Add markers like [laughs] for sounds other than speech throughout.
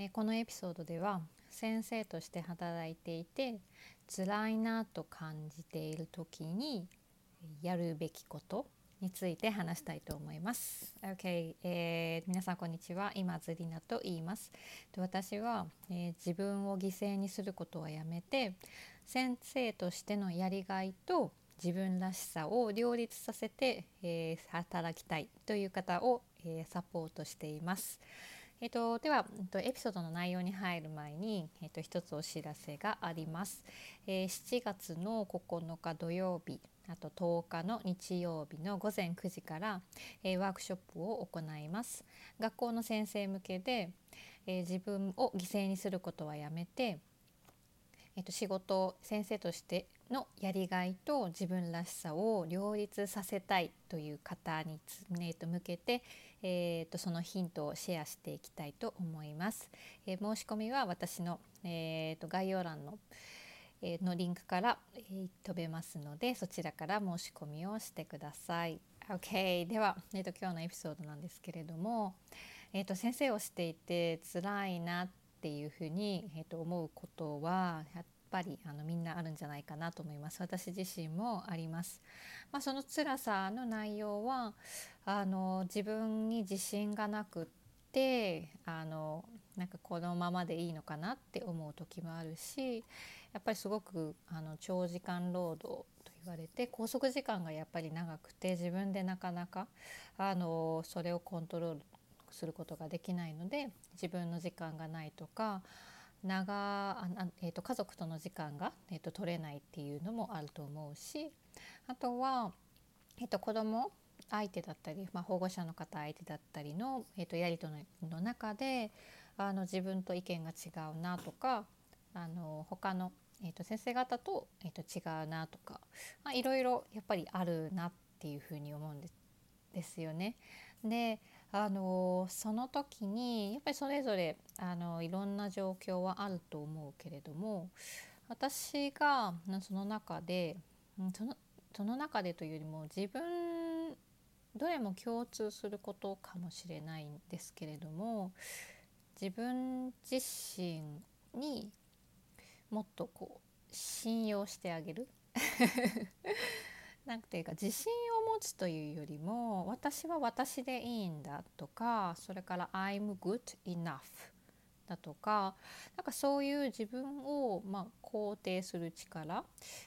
えこのエピソードでは先生として働いていて辛いなと感じている時にやるべきことについて話したいと思います。OK、えー皆さんこんにちは。今ズリナと言います。で私は、えー自分を犠牲にすることはやめて先生としてのやりがいと自分らしさを両立させて、えー働きたいという方を、えサポートしています。えっと、では、えっと、エピソードの内容に入る前に、えっと、一つお知らせがあります。えー7月の9日土曜日あと10日の日曜日の午前9時から、えーワークショップを行います。学校の先生向けで、えー自分を犠牲にすることはやめて、えっと、仕事先生としてのやりがいと自分らしさを両立させたいという方につ、えっと、向けて、えっと、そのヒントをシェアしていきたいと思います。えー申し込みは私の、えっと、概要欄のえーのリンクから、えー飛べますのでそちらから申し込みをしてください。OK では、えー、と今日のエピソードなんですけれども、えー、と先生をしていて辛いなっていうふうに、えー、と思うことはやっぱりあのみんなあるんじゃないかなと思います。私自身もあります、まあ、その辛さの内容はあの自分に自信がなくってあのなんかこのままでいいのかなって思う時もあるしやっぱりすごくあの長時間労働と言われて拘束時間がやっぱり長くて自分でなかなかあのそれをコントロールすることができないので自分の時間がないとか長ああえー、と家族との時間が、えー、と取れないっていうのもあると思うしあとは、えー、と子供相手だったり、まあ、保護者の方相手だったりの、えー、とやり取りの中であの自分と意見が違うなとかあの他の、えー、と先生方と,、えー、と違うなとか、まあ、いろいろやっぱりあるなっていうふうに思うんですですよね。であのその時にやっぱりそれぞれあのいろんな状況はあると思うけれども私がその中でそのその中でというよりも自分どれも共通することかもしれないんですけれども自分自身にもっとこう信用してあげる。なんていうか自信を持つというよりも私は私でいいんだとかそれから「I'm good enough」だとかなんかそういう自分をまあ肯定する力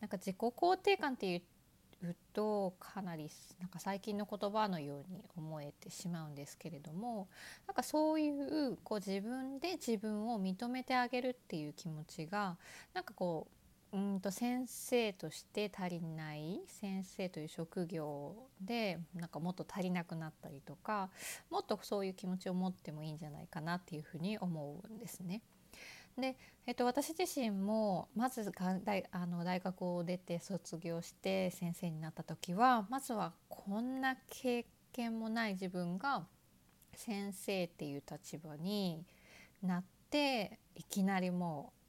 なんか自己肯定感っていうとかなりなんか最近の言葉のように思えてしまうんですけれどもなんかそういうこう自分で自分を認めてあげるっていう気持ちがなんかこううんと先生として足りない先生という職業でなんかもっと足りなくなったりとかもっとそういう気持ちを持ってもいいんじゃないかなっていうふうに思うんですね。で、えっと、私自身もまずが大あの大学を出て卒業して先生になった時はまずはこんな経験もない自分が先生っていう立場になっていきなりもう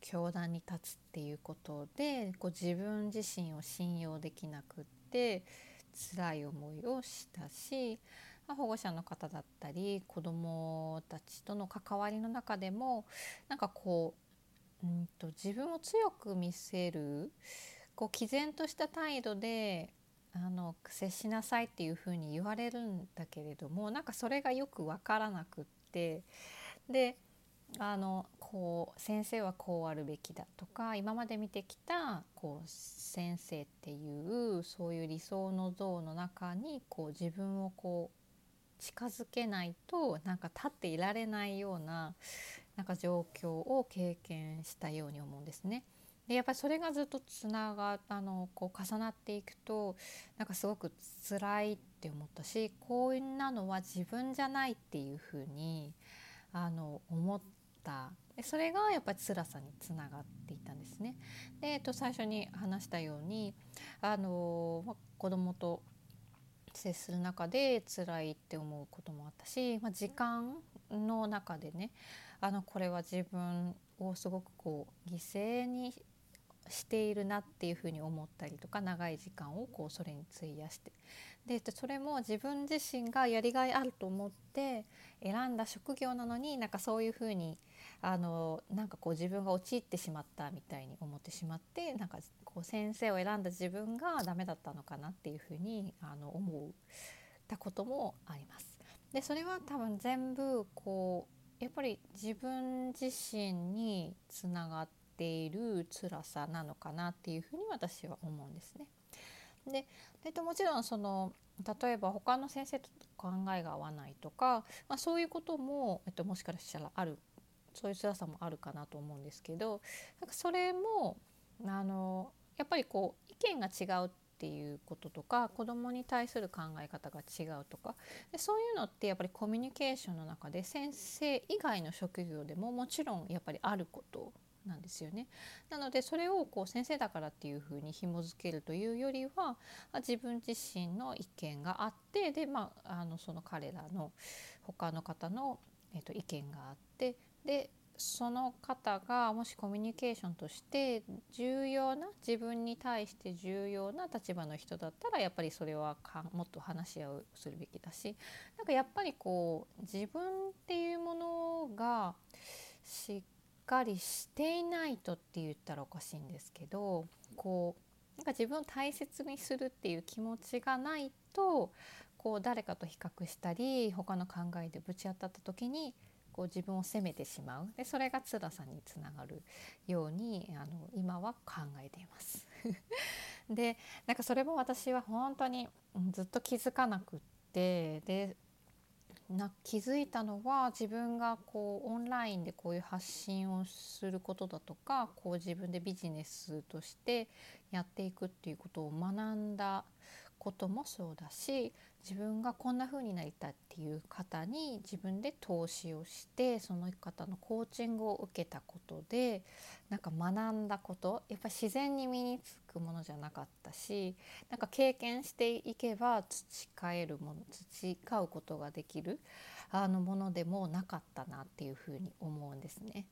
教壇に立つっていうことでこう自分自身を信用できなくって辛い思いをしたしまあ保護者の方だったり子どもたちとの関わりの中でもなんかこううんと自分を強く見せるこう毅然とした態度であの接しなさいっていうふうに言われるんだけれどもなんかそれがよく分からなくってであのこう先生はこうあるべきだとか今まで見てきたこう先生っていうそういう理想の像の中にこう自分をこう近づけないとなんか立っていられないようななんか状況を経験したように思うんですね。でやっぱりそれがずっとつながあのこう重なっていくとなんかすごく辛いって思ったしこんなのは自分じゃないっていうふうにあの思ったそれがやっぱり辛さにつながっていたんですね。で、えっと、最初に話したようにあの、ま、子供と接する中で辛いって思うこともあったし、まあ、時間の中でねあのこれは自分をすごくこう犠牲にしているなっていうふうに思ったりとか長い時間をこうそれに費やしてでそれも自分自身がやりがいあると思って選んだ職業なのになんかそういうふうにあのなんかこう自分が陥ってしまったみたいに思ってしまってなんかこう先生を選んだ自分がダメだったのかなっていうふうにあの思ったこともあります。でそれは多分全部こうやっぱり自分自身につながっている辛さなのかなっていうふうに私は思うんですね。で、えっと、もちろんその例えば他の先生と考えが合わないとか、まあ、そういうことも、えっと、もしかしたらあるそういう辛さもあるかなと思うんですけどなんかそれもあのやっぱりこう意見が違うっていうこととか子どもに対する考え方が違うとかでそういうのってやっぱりコミュニケーションの中で先生以外の職業でももちろんやっぱりあることなんですよね。なのでそれをこう先生だからっていうふうに紐付けるというよりは自分自身の意見があってで、まあ、あのその彼らの他の方の、えー、と意見があってでその方がもしコミュニケーションとして重要な自分に対して重要な立場の人だったらやっぱりそれはもっと話し合うするべきだしなんかやっぱりこう自分っていうものがしっかりしていないとって言ったらおかしいんですけどこうなんか自分を大切にするっていう気持ちがないとこう誰かと比較したり他の考えでぶち当たった時にこう自分を責めてしまうでそれが辛さにつながるようにあの今は考えています。[laughs] でなんかそれも私は本当にずっと気づかなくってでな気づいたのは自分がこうオンラインでこういう発信をすることだとかこう自分でビジネスとしてやっていくっていうことを学んだこともそうだし自分がこんな風になりたいっていう方に自分で投資をしてその方のコーチングを受けたことでなんか学んだことやっぱ自然に身につくものじゃなかったしなんか経験していけば培えるもの培うことができるあのものでもなかったなっていうふうに思うんですね。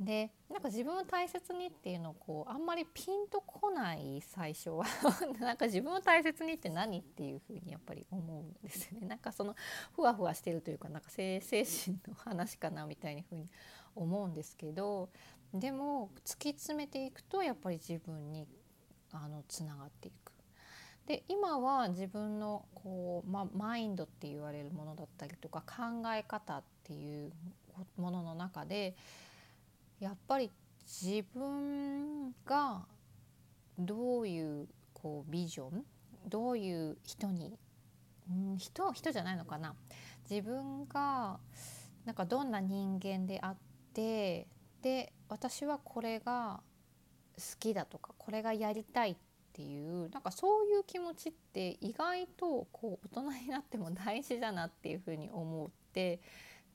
でなんか自分を大切にっていうのをこうあんまりピンとこない最初は [laughs] なんか自分を大切にって何っていうふうにやっぱり思うんですよねなんかそのふわふわしてるというかなんか精神の話かなみたいなふうに思うんですけどでも突き詰めていくとやっぱり自分にあのつながっていく。で今は自分のこう、ま、マインドって言われるものだったりとか考え方っていうものの中でやっぱり自分がどういうこうビジョンどういう人に、ん、人人じゃないのかな。自分がなんかどんな人間であってで私はこれが好きだとかこれがやりたいっていうなんかそういう気持ちって意外とこう大人になっても大事だなっていうふうに思って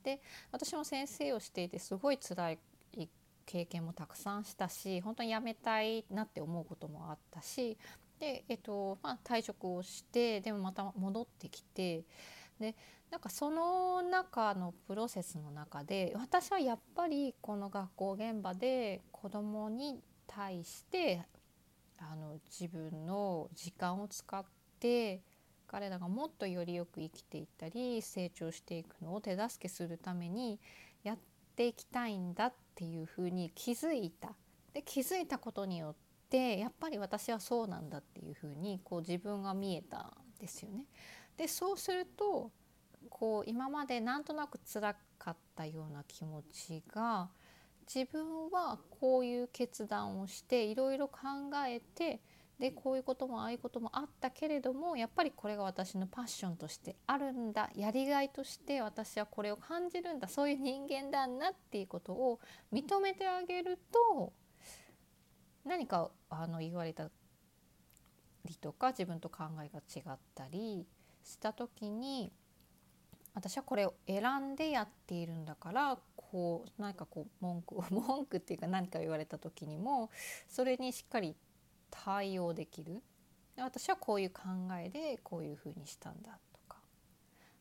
で私も先生をしていてすごい辛い経験もたくさんしたし本当に辞めたいなって思うこともあったしで、えっとまあ、退職をしてでもまた戻ってきてでなんかその中のプロセスの中で私はやっぱりこの学校現場で子どもに対してあの自分の時間を使って彼らがもっとよりよく生きていったり成長していくのを手助けするためにやっていきたいんだってていうふうに気づいたで気づいたことによってやっぱり私はそうなんだっていうふうにこう自分が見えたんですよね。でそうするとこう今までなんとなく辛かったような気持ちが自分はこういう決断をしていろいろ考えてでこういうこともああいうこともあったけれどもやっぱりこれが私のパッションとしてあるんだ。やりがいとして私はこれを感じるんだ。そういう人間だなっていうことを認めてあげると何かあの言われたりとか自分と考えが違ったりした時に私はこれを選んでやっているんだからこう何かこう文句文句っていうか何か言われた時にもそれにしっかり対応できる？私はこういう考えでこういうふうにしたんだとか。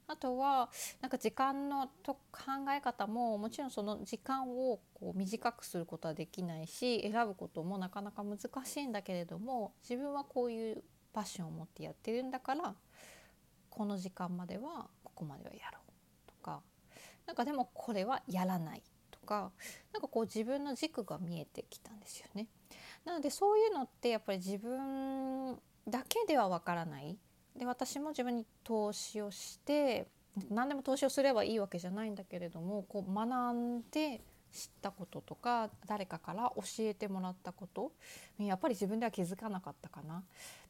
あとはなんか時間のと考え方ももちろんその時間をこう短くすることはできないし選ぶこともなかなか難しいんだけれども自分はこういうパッションを持ってやってるんだからこの時間まではここまではやろうとか。なんかでもこれはやらないとか。なんかこう自分の軸が見えてきたんですよね。なのでそういうのってやっぱり自分だけではわからない。で私も自分に投資をして何でも投資をすればいいわけじゃないんだけれどもこう学んで知ったこととか誰かから教えてもらったことやっぱり自分では気づかなかったかな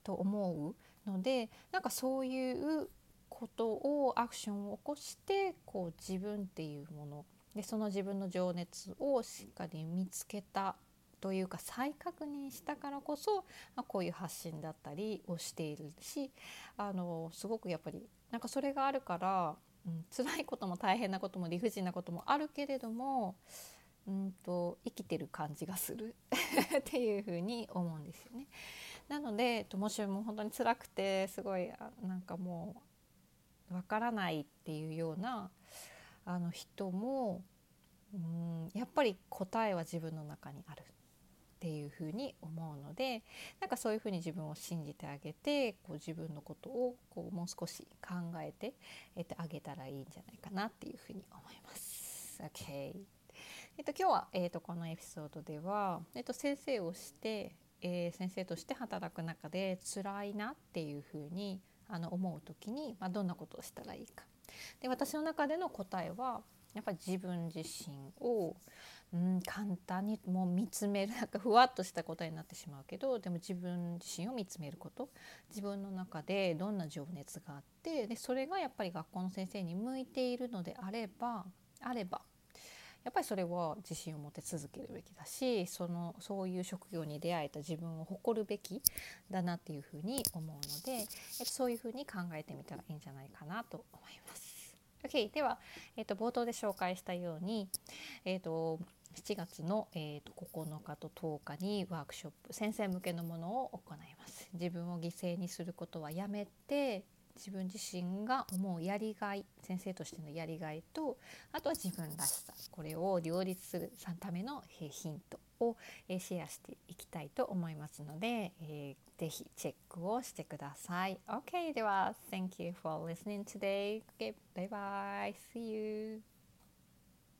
と思うのでなんかそういうことをアクションを起こしてこう自分っていうもの。でその自分の情熱をしっかり見つけたというか再確認したからこそ、まあ、こういう発信だったりをしているしあのすごくやっぱりなんかそれがあるから、うん、辛いことも大変なことも理不尽なこともあるけれどもうんと生きてる感じがする [laughs] っていうふうに思うんですよね。なのでもしも本当に辛くてすごいなんかもうわからないっていうようなあの人もうんやっぱり答えは自分の中にあるっていうふうに思うのでなんかそういうふうに自分を信じてあげてこう自分のことをこうもう少し考えて、えっと、あげたらいいんじゃないかなっていうふうに思います。OK えっと、今日は、えっと、このエピソードでは、えっと、先生をして、えー、先生として働く中で辛いなっていうふうにあの思う時に、まあ、どんなことをしたらいいか。で私の中での答えはやっぱり自分自身をうん、簡単にもう見つめるなんかふわっとした答えになってしまうけどでも自分自身を見つめること自分の中でどんな情熱があってでそれがやっぱり学校の先生に向いているのであればあればやっぱりそれは自信を持って続けるべきだしそのそういう職業に出会えた自分を誇るべきだなっていうふうに思うので、そういうふうに考えてみたらいいんじゃないかなと思います。OK では、えーと、冒頭で紹介したように、えーと7月の、えーと、9日と10日にワークショップ先生向けのものを行います自分を犠牲にすることはやめて自分自身が思うやりがい先生としてのやりがいとあとは自分らしさこれを両立するためのヒントをシェアしていきたいと思いますので、えー、ぜひチェックをしてください。OK では Thank you for listening today. Okay, bye bye. See you.